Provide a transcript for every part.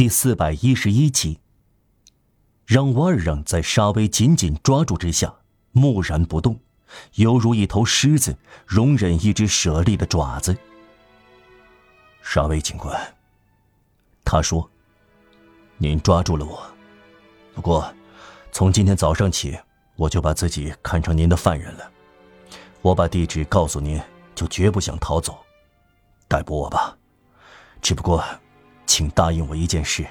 第四百一十一集。让瓦尔让在沙威紧紧抓住之下，木然不动，犹如一头狮子容忍一只舍利的爪子。沙威警官，他说：“您抓住了我，不过，从今天早上起，我就把自己看成您的犯人了。我把地址告诉您，就绝不想逃走。逮捕我吧，只不过，请答应我一件事。”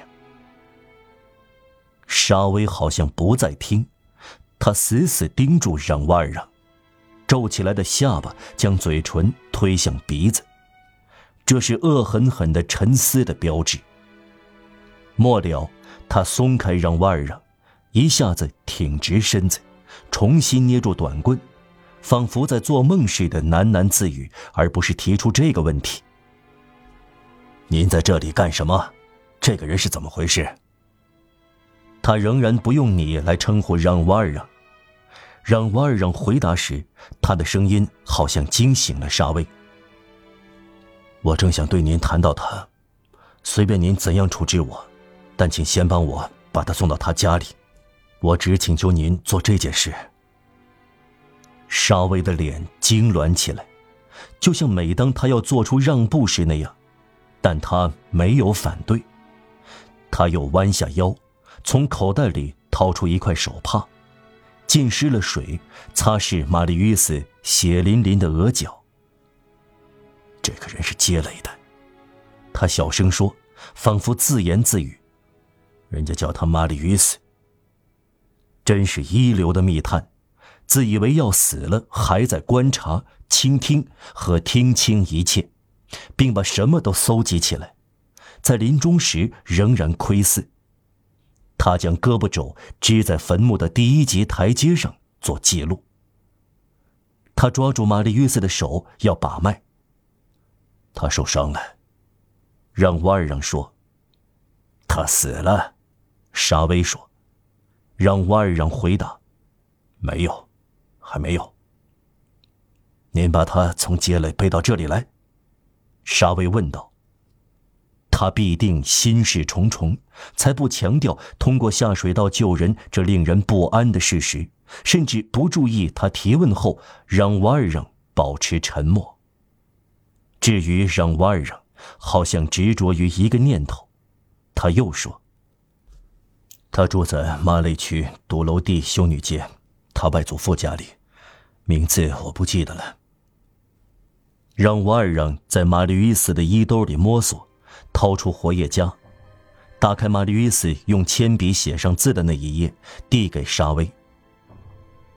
沙威好像不再听，他死死盯住让瓦尔让，皱起来的下巴将嘴唇推向鼻子，这是恶狠狠的沉思的标志。末了，他松开让瓦尔让，一下子挺直身子，重新捏住短棍，仿佛在做梦似的喃喃自语，而不是提出这个问题：“您在这里干什么？这个人是怎么回事？”他仍然不用你来称呼让瓦尔让。让瓦尔让回答时，他的声音好像惊醒了沙威。我正想对您谈到他，随便您怎样处置我，但请先帮我把他送到他家里。我只请求您做这件事。沙威的脸痉挛起来，就像每当他要做出让步时那样，但他没有反对。他又弯下腰。从口袋里掏出一块手帕，浸湿了水，擦拭玛丽约斯血淋淋的额角。这个人是接雷的，他小声说，仿佛自言自语：“人家叫他玛丽约斯。”真是一流的密探，自以为要死了，还在观察、倾听和听清一切，并把什么都搜集起来，在临终时仍然窥伺。他将胳膊肘支在坟墓的第一级台阶上做记录。他抓住玛丽约瑟的手要把脉。他受伤了，让瓦尔让说。他死了，沙威说。让瓦尔让回答：没有，还没有。您把他从街垒背到这里来？沙威问道。他必定心事重重，才不强调通过下水道救人这令人不安的事实，甚至不注意他提问后让瓦尔让保持沉默。至于让瓦尔让，好像执着于一个念头，他又说：“他住在马累区独楼地修女街，他外祖父家里，名字我不记得了。”让瓦尔让在玛丽伊斯的衣兜里摸索。掏出活页夹，打开玛丽约斯用铅笔写上字的那一页，递给沙威。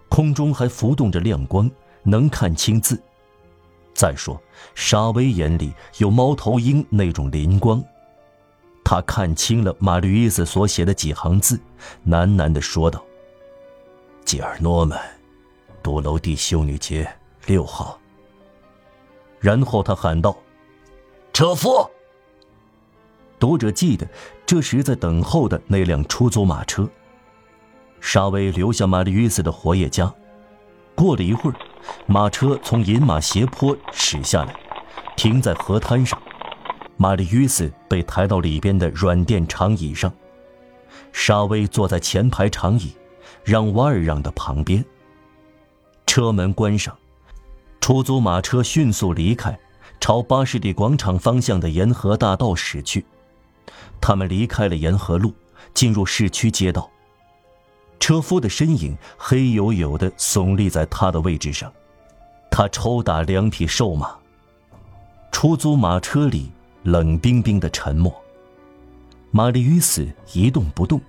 空中还浮动着亮光，能看清字。再说，沙威眼里有猫头鹰那种灵光，他看清了玛丽约斯所写的几行字，喃喃地说道：“吉尔诺曼，多楼地修女街六号。”然后他喊道：“车夫。”读者记得，这时在等候的那辆出租马车。沙威留下玛丽约斯的活页夹。过了一会儿，马车从银马斜坡驶下来，停在河滩上。玛丽约斯被抬到里边的软垫长椅上。沙威坐在前排长椅，让瓦尔让的旁边。车门关上，出租马车迅速离开，朝巴士底广场方向的沿河大道驶去。他们离开了沿河路，进入市区街道。车夫的身影黑黝黝的耸立在他的位置上，他抽打两匹瘦马。出租马车里冷冰冰的沉默。玛丽与死一动不动，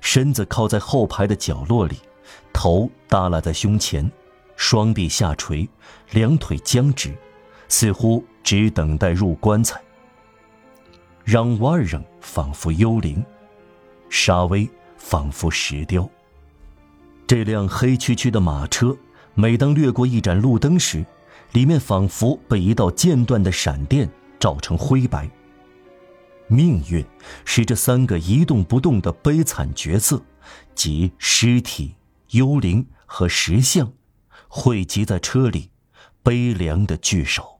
身子靠在后排的角落里，头耷拉在胸前，双臂下垂，两腿僵直，似乎只等待入棺材。让瓦尔让仿佛幽灵，沙威仿佛石雕。这辆黑黢黢的马车，每当掠过一盏路灯时，里面仿佛被一道间断的闪电照成灰白。命运使这三个一动不动的悲惨角色，即尸体、幽灵和石像，汇集在车里，悲凉的聚首。